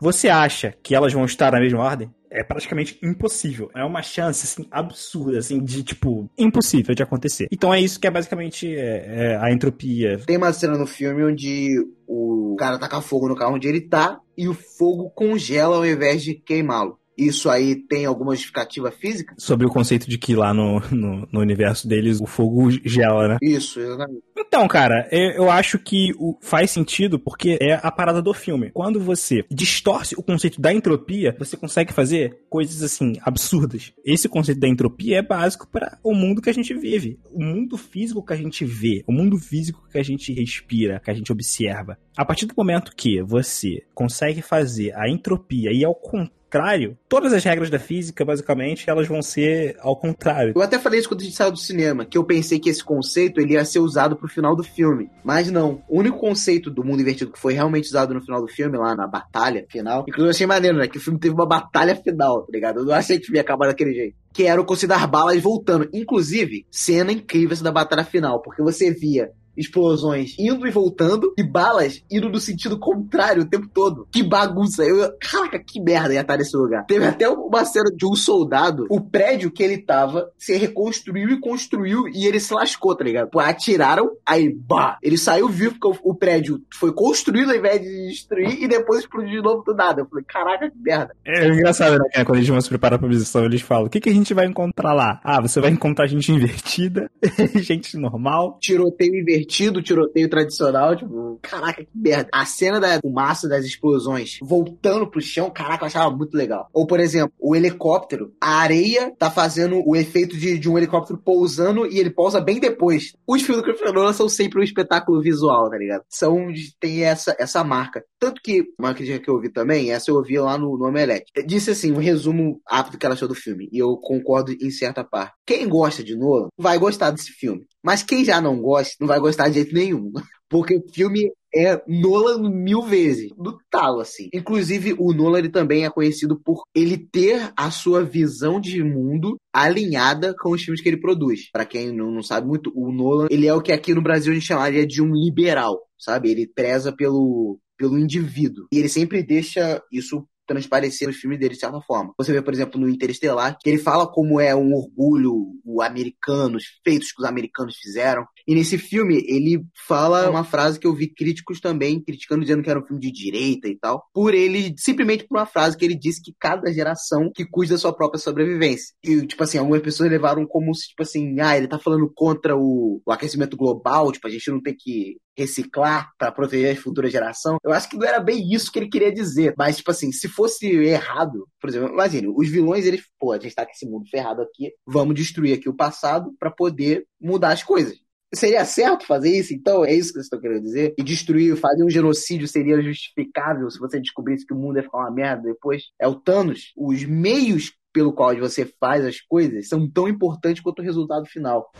Você acha que elas vão estar na mesma ordem? é praticamente impossível. É uma chance, assim, absurda, assim, de, tipo, impossível de acontecer. Então é isso que é basicamente é, é a entropia. Tem uma cena no filme onde o cara taca fogo no carro onde ele tá e o fogo congela ao invés de queimá-lo isso aí tem alguma justificativa física? Sobre o conceito de que lá no, no, no universo deles o fogo gela, né? Isso, exatamente. Então, cara, é, eu acho que faz sentido porque é a parada do filme. Quando você distorce o conceito da entropia, você consegue fazer coisas assim absurdas. Esse conceito da entropia é básico para o mundo que a gente vive, o mundo físico que a gente vê, o mundo físico que a gente respira, que a gente observa. A partir do momento que você consegue fazer a entropia e ao contrário contrário, todas as regras da física, basicamente, elas vão ser ao contrário. Eu até falei isso quando a gente saiu do cinema, que eu pensei que esse conceito ele ia ser usado pro final do filme. Mas não. O único conceito do mundo invertido que foi realmente usado no final do filme, lá na batalha final, inclusive eu achei maneiro, né? Que o filme teve uma batalha final, tá ligado? Eu não achei que ia acabar daquele jeito que era o das balas voltando. Inclusive, cena incrível essa da batalha final, porque você via explosões indo e voltando e balas indo no sentido contrário o tempo todo. Que bagunça. Eu, caraca, que merda ia estar nesse lugar. Teve até uma cena de um soldado, o prédio que ele tava se reconstruiu e construiu e ele se lascou, tá ligado? Pô, atiraram, aí, bah, ele saiu vivo porque o, o, prédio foi construído ao invés de destruir e depois explodiu de novo do nada. Eu falei, caraca, que merda. É engraçado, né? Quando eles vão se preparar pra missão, eles falam, o que, que a gente vai encontrar lá? Ah, você vai encontrar gente invertida, gente normal. Tiroteio invertido divertido o tiroteio tradicional, tipo, caraca, que merda. A cena da fumaça das explosões voltando pro chão, caraca, eu achava muito legal. Ou, por exemplo, o helicóptero, a areia tá fazendo o efeito de, de um helicóptero pousando e ele pousa bem depois. Os filmes do Christopher Nolan são sempre um espetáculo visual, tá ligado? São, tem essa, essa marca. Tanto que, uma crítica que eu ouvi também, essa eu ouvi lá no, no Omelete, disse assim, um resumo rápido que ela achou do filme, e eu concordo em certa parte. Quem gosta de Nolan vai gostar desse filme. Mas quem já não gosta, não vai gostar de jeito nenhum. Porque o filme é Nolan mil vezes, do talo, assim. Inclusive, o Nolan ele também é conhecido por ele ter a sua visão de mundo alinhada com os filmes que ele produz. Para quem não, não sabe muito, o Nolan, ele é o que aqui no Brasil a gente chamaria de um liberal, sabe? Ele preza pelo, pelo indivíduo. E ele sempre deixa isso transparecer nos filmes dele, de certa forma. Você vê, por exemplo, no Interestelar, que ele fala como é um orgulho o americano, os feitos que os americanos fizeram. E nesse filme, ele fala uma frase que eu vi críticos também criticando, dizendo que era um filme de direita e tal, por ele, simplesmente por uma frase que ele disse que cada geração que cuida da sua própria sobrevivência. E, tipo assim, algumas pessoas levaram como se, tipo assim, ah, ele tá falando contra o, o aquecimento global, tipo, a gente não tem que reciclar para proteger a futura geração. Eu acho que não era bem isso que ele queria dizer. Mas, tipo assim, se fosse errado, por exemplo, imagine, os vilões, eles, pô, a gente tá com esse mundo ferrado aqui, vamos destruir aqui o passado para poder mudar as coisas. Seria certo fazer isso, então? É isso que vocês estão querendo dizer? E destruir, fazer um genocídio seria justificável se você descobrisse que o mundo ia ficar uma merda depois? É o Thanos. Os meios pelo qual você faz as coisas são tão importantes quanto o resultado final.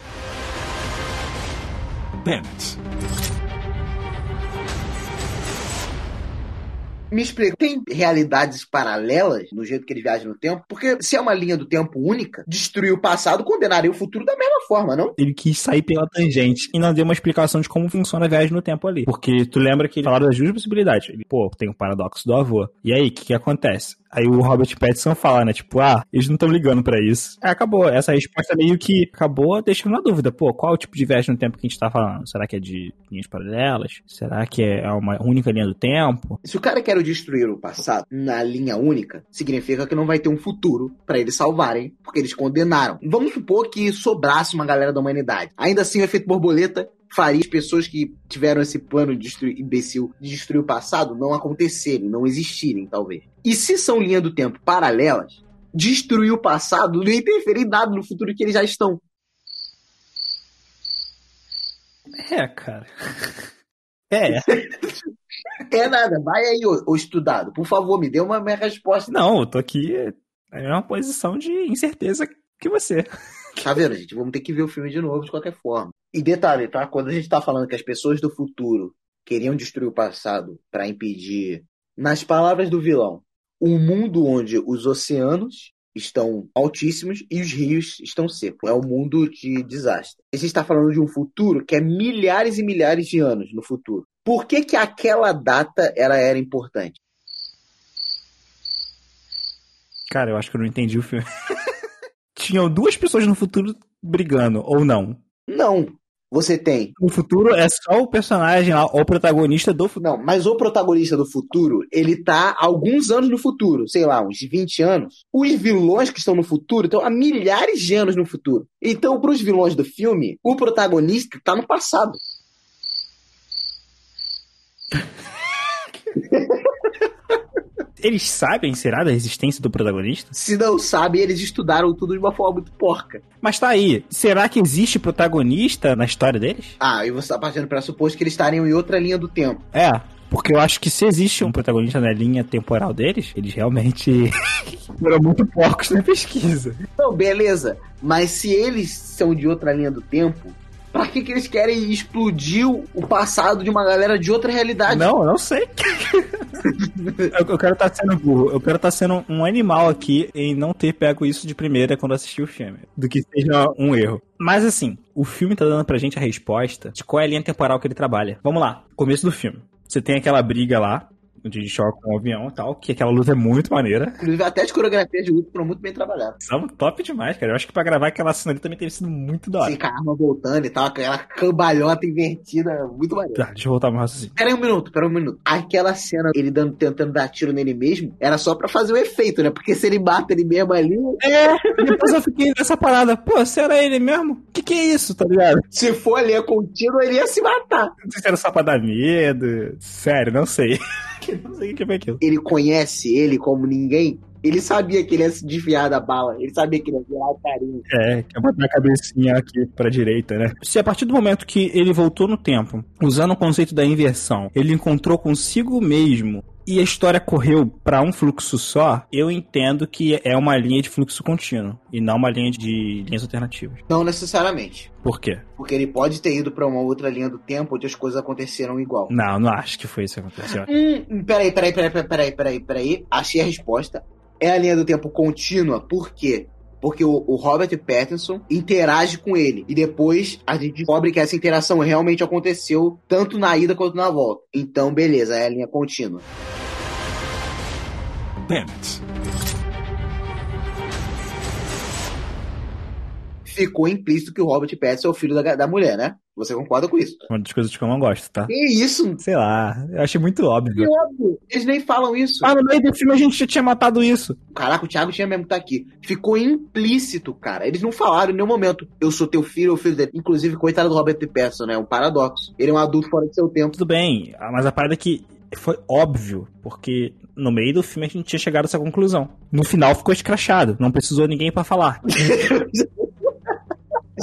Bennett. Me explica, tem realidades paralelas no jeito que eles viajam no tempo? Porque se é uma linha do tempo única, destruir o passado condenaria o futuro da mesma forma, não? Ele quis sair pela tangente e não deu uma explicação de como funciona a viagem no tempo ali. Porque tu lembra que ele falou das duas possibilidades. Ele, pô, tem o paradoxo do avô. E aí, o que, que acontece? Aí o Robert Pattinson fala, né? Tipo, ah, eles não estão ligando para isso. Aí acabou. Essa resposta meio que acabou deixando na dúvida. Pô, qual o tipo de viagem no tempo que a gente tá falando? Será que é de linhas paralelas? Será que é uma única linha do tempo? Se o cara quer destruir o passado na linha única, significa que não vai ter um futuro para eles salvarem, porque eles condenaram. Vamos supor que sobrasse uma galera da humanidade. Ainda assim, o efeito borboleta faria as pessoas que tiveram esse plano de destruir, imbecil de destruir o passado não acontecerem, não existirem, talvez. E se são linhas do tempo paralelas, destruir o passado não interferir em nada no futuro que eles já estão. É, cara. É. é nada. Vai aí, ô, ô, estudado. Por favor, me dê uma minha resposta. Não, eu tô aqui é uma posição de incerteza que você. Tá vendo, gente? Vamos ter que ver o filme de novo de qualquer forma. E detalhe, tá? Quando a gente tá falando que as pessoas do futuro queriam destruir o passado para impedir, nas palavras do vilão, um mundo onde os oceanos estão altíssimos e os rios estão secos. É um mundo de desastre. A gente está falando de um futuro que é milhares e milhares de anos no futuro. Por que, que aquela data ela era importante? Cara, eu acho que eu não entendi o filme. Tinham duas pessoas no futuro brigando, ou não? Não você tem. O futuro é só o personagem lá, o protagonista do futuro. Não, mas o protagonista do futuro, ele tá alguns anos no futuro, sei lá, uns 20 anos. Os vilões que estão no futuro estão há milhares de anos no futuro. Então, para os vilões do filme, o protagonista tá no passado. Eles sabem, será, da existência do protagonista? Se não sabem, eles estudaram tudo de uma forma muito porca. Mas tá aí, será que existe protagonista na história deles? Ah, e você tá partindo para suposto que eles estariam em outra linha do tempo. É, porque eu acho que se existe um protagonista na linha temporal deles, eles realmente foram muito porcos na pesquisa. Não, beleza. Mas se eles são de outra linha do tempo, Pra que, que eles querem explodir o passado de uma galera de outra realidade? Não, eu não sei. eu, eu, quero estar tá sendo burro. Eu quero estar tá sendo um animal aqui em não ter pego isso de primeira quando assisti o filme. Do que seja um erro. Mas assim, o filme tá dando pra gente a resposta de qual é a linha temporal que ele trabalha. Vamos lá, começo do filme. Você tem aquela briga lá de choque com o avião e tal, que aquela luta é muito maneira. Inclusive, até as coreografias de luta foram muito bem trabalhadas. São top demais, cara. Eu acho que pra gravar aquela cena ali também teve sido muito da hora. Sim, com a arma voltando e tal, aquela cambalhota invertida, muito maneiro. Tá, deixa eu voltar mais assim. Pera aí um minuto, pera aí um minuto. Aquela cena, ele dando, tentando dar tiro nele mesmo, era só pra fazer o efeito, né? Porque se ele mata ele mesmo ali... É, depois eu fiquei nessa parada. Pô, se era ele mesmo? O que que é isso, tá ligado? Se for ali a contínuo, ele ia se matar. Não sei se era só pra dar medo. Sério, não sei. Não sei o que foi aquilo. Ele conhece ele como ninguém. Ele sabia que ele ia se desviar da bala. Ele sabia que ele ia virar o carinho. É, quer botar a cabecinha aqui pra direita, né? Se a partir do momento que ele voltou no tempo, usando o conceito da inversão, ele encontrou consigo mesmo e a história correu para um fluxo só, eu entendo que é uma linha de fluxo contínuo e não uma linha de linhas alternativas. Não necessariamente. Por quê? Porque ele pode ter ido para uma outra linha do tempo onde as coisas aconteceram igual. Não, não acho que foi isso que aconteceu. Hum, peraí, peraí, peraí, peraí, peraí, peraí. Achei a resposta. É a linha do tempo contínua, por quê? porque o, o, Robert Pattinson interage com ele. E depois a gente descobre que essa interação realmente aconteceu tanto na ida quanto na volta. Então, beleza, é a linha contínua. Bennett. ficou implícito que o Robert Pattinson é o filho da, da mulher, né? Você concorda com isso? Uma das coisas que eu não gosto, tá? Que isso? Sei lá, eu achei muito óbvio. Que óbvio. Eles nem falam isso. Ah, no meio do filme a gente já tinha matado isso. Caraca, o Thiago tinha mesmo que tá aqui. Ficou implícito, cara. Eles não falaram em nenhum momento. Eu sou teu filho ou filho dele. Inclusive, coitado do Robert Pattinson, né? Um paradoxo. Ele é um adulto fora de seu tempo. Tudo bem, mas a parada é que foi óbvio, porque no meio do filme a gente tinha chegado a essa conclusão. No final ficou escrachado, não precisou ninguém para falar.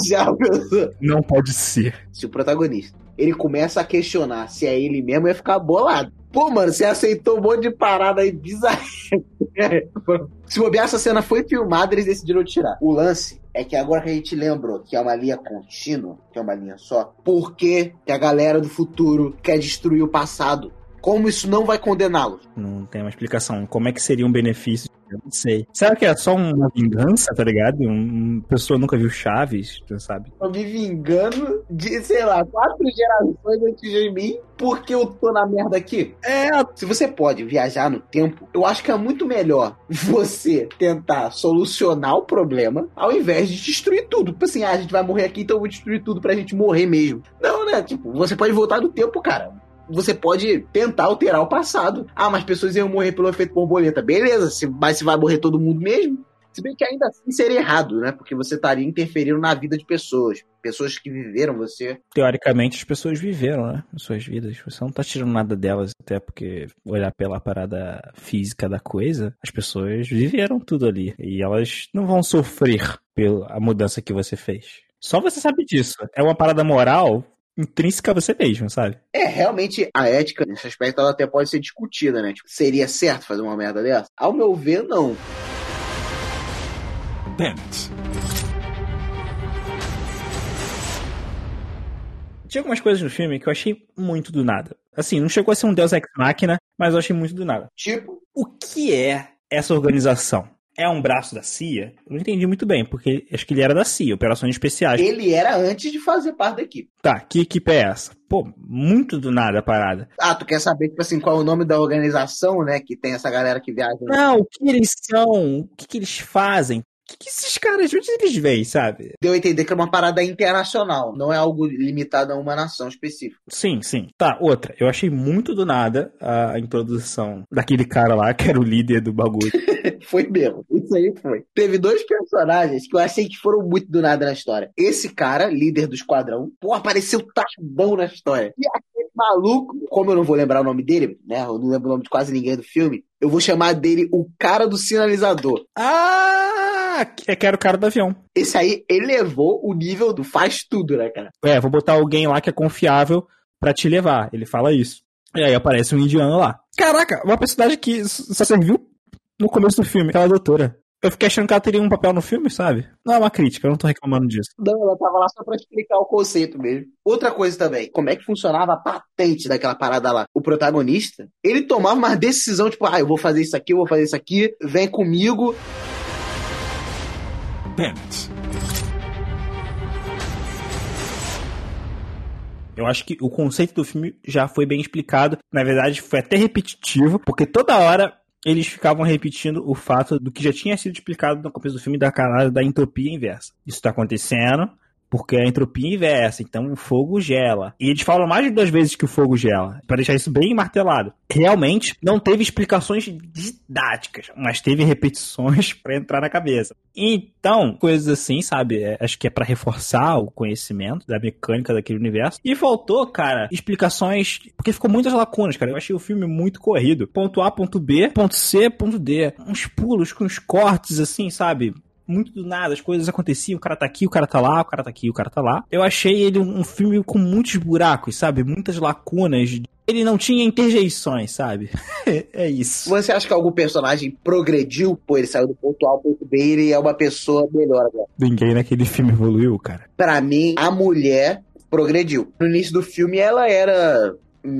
Já pensou? Não pode ser. Se o protagonista ele começa a questionar se é ele mesmo, ia ficar bolado. Pô, mano, você aceitou um monte de parada aí bizarra. se bobear, essa cena foi filmada, eles decidiram tirar. O lance é que agora que a gente lembrou que é uma linha contínua, que é uma linha só, por que a galera do futuro quer destruir o passado? Como isso não vai condená-los? Não tem uma explicação. Como é que seria um benefício? Eu não sei. Será que é só uma vingança, tá ligado? Uma pessoa nunca viu Chaves, tu sabe? Eu me vingando de, sei lá, quatro gerações antes de mim, porque eu tô na merda aqui. É, se você pode viajar no tempo, eu acho que é muito melhor você tentar solucionar o problema ao invés de destruir tudo. Tipo assim, ah, a gente vai morrer aqui, então eu vou destruir tudo pra gente morrer mesmo. Não, né? Tipo, você pode voltar no tempo, cara você pode tentar alterar o passado. Ah, mas pessoas iam morrer pelo efeito borboleta. Beleza, mas se vai morrer todo mundo mesmo? Se bem que ainda assim seria errado, né? Porque você estaria interferindo na vida de pessoas. Pessoas que viveram você. Teoricamente, as pessoas viveram, né? As suas vidas. Você não tá tirando nada delas, até porque olhar pela parada física da coisa, as pessoas viveram tudo ali. E elas não vão sofrer pela mudança que você fez. Só você sabe disso. É uma parada moral intrínseca a você mesmo, sabe? É, realmente a ética nesse aspecto ela até pode ser discutida, né? Tipo, seria certo fazer uma merda dessa? Ao meu ver, não. Bennett. Tinha algumas coisas no filme que eu achei muito do nada. Assim, não chegou a ser um Deus Ex Machina, mas eu achei muito do nada. Tipo? O que é essa organização? É um braço da CIA? Eu não entendi muito bem, porque acho que ele era da CIA, Operações Especiais. Ele era antes de fazer parte da equipe. Tá, que equipe é essa? Pô, muito do nada a parada. Ah, tu quer saber, tipo assim, qual é o nome da organização, né, que tem essa galera que viaja? Não, o que eles são, o que, que eles fazem, que, que esses caras, onde eles vêm, sabe? Deu a entender que é uma parada internacional, não é algo limitado a uma nação específica. Sim, sim. Tá, outra. Eu achei muito do nada a introdução daquele cara lá, que era o líder do bagulho. foi mesmo. Isso aí foi. Teve dois personagens que eu achei que foram muito do nada na história. Esse cara, líder do esquadrão, pô, apareceu bom na história. E aquele maluco, como eu não vou lembrar o nome dele, né? Eu não lembro o nome de quase ninguém do filme. Eu vou chamar dele o cara do sinalizador. Ah, é que era o cara do avião. Esse aí elevou o nível do faz tudo, né, cara? É, vou botar alguém lá que é confiável para te levar. Ele fala isso. E aí aparece um indiano lá. Caraca, uma personagem que só serviu no começo do filme, aquela doutora. Eu fiquei achando que ela teria um papel no filme, sabe? Não é uma crítica, eu não tô reclamando disso. Não, ela tava lá só pra explicar o conceito mesmo. Outra coisa também, como é que funcionava a patente daquela parada lá? O protagonista, ele tomava uma decisão, tipo, ah, eu vou fazer isso aqui, eu vou fazer isso aqui, vem comigo. Bennett. Eu acho que o conceito do filme já foi bem explicado. Na verdade, foi até repetitivo, porque toda hora eles ficavam repetindo o fato do que já tinha sido explicado no começo do filme da canal da entropia inversa. Isso está acontecendo porque a entropia inversa, então o fogo gela. E eles falam mais de duas vezes que o fogo gela, para deixar isso bem martelado. Realmente não teve explicações didáticas, mas teve repetições para entrar na cabeça. Então, coisas assim, sabe? É, acho que é para reforçar o conhecimento da mecânica daquele universo. E faltou, cara, explicações, porque ficou muitas lacunas, cara. Eu achei o filme muito corrido. Ponto A, ponto B, ponto C, ponto D. Uns pulos com uns cortes assim, sabe? Muito do nada, as coisas aconteciam, o cara tá aqui, o cara tá lá, o cara tá aqui, o cara tá lá. Eu achei ele um filme com muitos buracos, sabe? Muitas lacunas. Ele não tinha interjeições, sabe? é isso. Você acha que algum personagem progrediu, pô, ele saiu do ponto A ao ponto B e ele é uma pessoa melhor agora? Ninguém naquele filme evoluiu, cara. Para mim, a mulher progrediu. No início do filme, ela era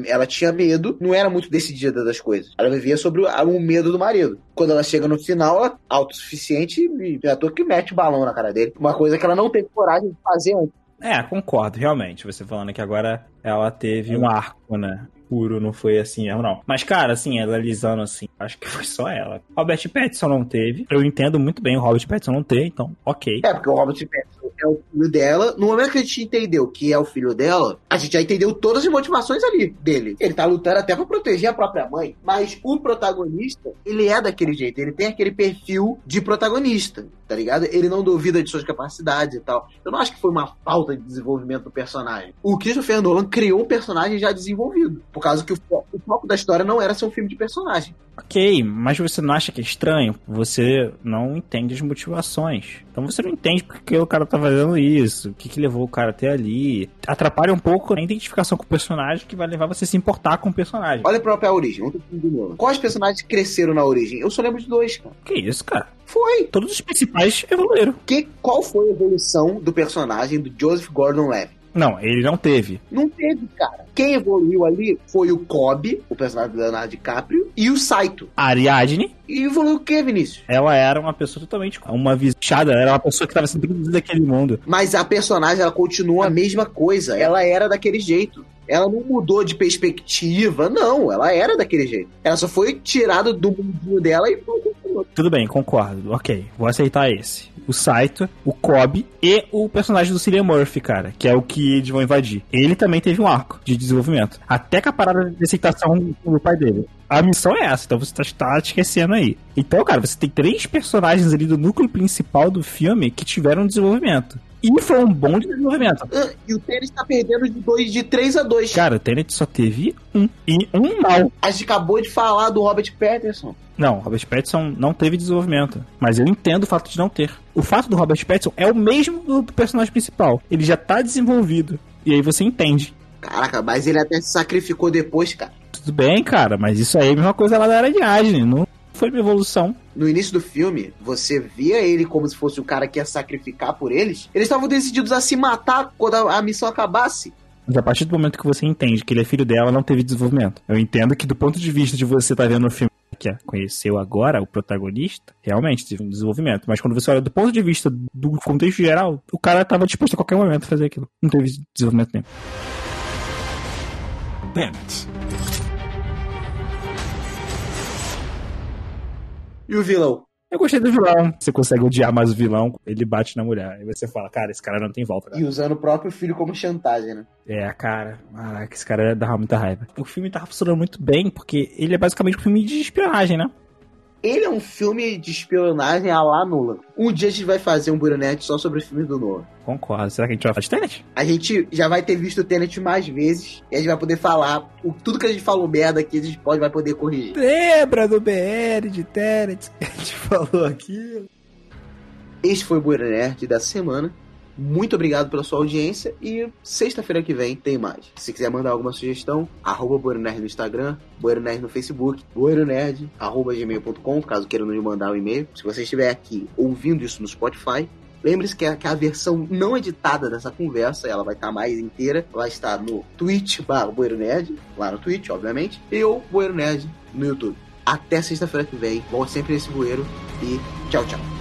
ela tinha medo, não era muito decidida das coisas. Ela vivia sobre o, o medo do marido. Quando ela chega no final, ela é autossuficiente e é ator que mete o balão na cara dele. Uma coisa que ela não teve coragem de fazer antes. É, concordo, realmente. Você falando que agora ela teve um arco, né? puro, não foi assim, não. Mas, cara, assim, analisando assim, acho que foi só ela. Robert Pattinson não teve. Eu entendo muito bem o Robert Pattinson não ter, então, ok. É, porque o Robert Pattinson é o filho dela. No momento que a gente entendeu que é o filho dela, a gente já entendeu todas as motivações ali dele. Ele tá lutando até pra proteger a própria mãe. Mas o protagonista, ele é daquele jeito. Ele tem aquele perfil de protagonista, tá ligado? Ele não duvida de suas capacidades e tal. Eu não acho que foi uma falta de desenvolvimento do personagem. O Christopher Nolan criou um personagem já desenvolvido. Por causa que o, o foco da história não era ser um filme de personagem. Ok, mas você não acha que é estranho? Você não entende as motivações. Então você não entende porque o cara tá fazendo isso, o que, que levou o cara até ali. Atrapalha um pouco a identificação com o personagem que vai levar você a se importar com o personagem. Olha a própria origem. Quais personagens cresceram na origem? Eu só lembro de dois, cara. Que isso, cara? Foi. Todos os principais evoluíram. Que, qual foi a evolução do personagem do Joseph Gordon-Levitt? Não, ele não teve. Não teve, cara. Quem evoluiu ali foi o Kobe, o personagem do Leonardo DiCaprio, e o Saito. A Ariadne. E evoluiu o que, Vinícius? Ela era uma pessoa totalmente. Uma viciada, era uma pessoa que estava sendo introduzida daquele mundo. Mas a personagem, ela continua a mesma coisa. Ela era daquele jeito. Ela não mudou de perspectiva, não. Ela era daquele jeito. Ela só foi tirada do mundinho dela e tudo bem, concordo. Ok, vou aceitar esse. O Saito, o Kobe e o personagem do Cillian Murphy, cara, que é o que eles vão invadir. Ele também teve um arco de desenvolvimento. Até com a parada de aceitação do pai dele. A missão é essa, então você tá, tá esquecendo aí. Então, cara, você tem três personagens ali do núcleo principal do filme que tiveram desenvolvimento. E foi um bom desenvolvimento. Ah, e o Tênis tá perdendo de, dois, de 3 a 2 Cara, o Tenet só teve um. E um mal. A gente acabou de falar do Robert Pattinson. Não, Robert Pattinson não teve desenvolvimento. Mas eu entendo o fato de não ter. O fato do Robert Pattinson é o mesmo do personagem principal. Ele já tá desenvolvido. E aí você entende. Caraca, mas ele até se sacrificou depois, cara. Tudo bem, cara, mas isso aí é a mesma coisa lá da Ariadne. Não foi uma evolução. No início do filme, você via ele como se fosse o cara que ia sacrificar por eles. Eles estavam decididos a se matar quando a, a missão acabasse. Mas a partir do momento que você entende que ele é filho dela, não teve desenvolvimento. Eu entendo que do ponto de vista de você estar tá vendo o filme que conheceu agora o protagonista, realmente teve um desenvolvimento. Mas quando você olha do ponto de vista do contexto geral, o cara estava disposto a qualquer momento a fazer aquilo. Não teve desenvolvimento nenhum. Bennett. E o vilão? Eu gostei do vilão. Você consegue odiar mais o vilão, ele bate na mulher. Aí você fala, cara, esse cara não tem volta. Cara. E usando o próprio filho como chantagem, né? É, cara, caraca, esse cara dava muita raiva. O filme tava funcionando muito bem, porque ele é basicamente um filme de espionagem, né? Ele é um filme de espionagem a lá Nolan. Um dia a gente vai fazer um Buronete só sobre o filme do Nolan. Concordo. Será que a gente vai de Tenet? A gente já vai ter visto o Tenet mais vezes e a gente vai poder falar o, tudo que a gente falou merda aqui, a gente pode, vai poder corrigir. Lembra do BR de Tenet que a gente falou aqui? Este foi o Buronete da semana. Muito obrigado pela sua audiência e sexta-feira que vem tem mais. Se quiser mandar alguma sugestão, arroba Boronerd no Instagram, Boronerd no Facebook, boronerd, arroba gmail.com, caso queira nos mandar um e-mail. Se você estiver aqui ouvindo isso no Spotify, Lembre-se que, que, a versão não editada dessa conversa, ela vai estar mais inteira, vai estar no Twitch barra Nerd, lá no Twitch, obviamente, e o Bueiro Nerd no YouTube. Até sexta-feira que vem, bom sempre nesse bueiro e tchau, tchau.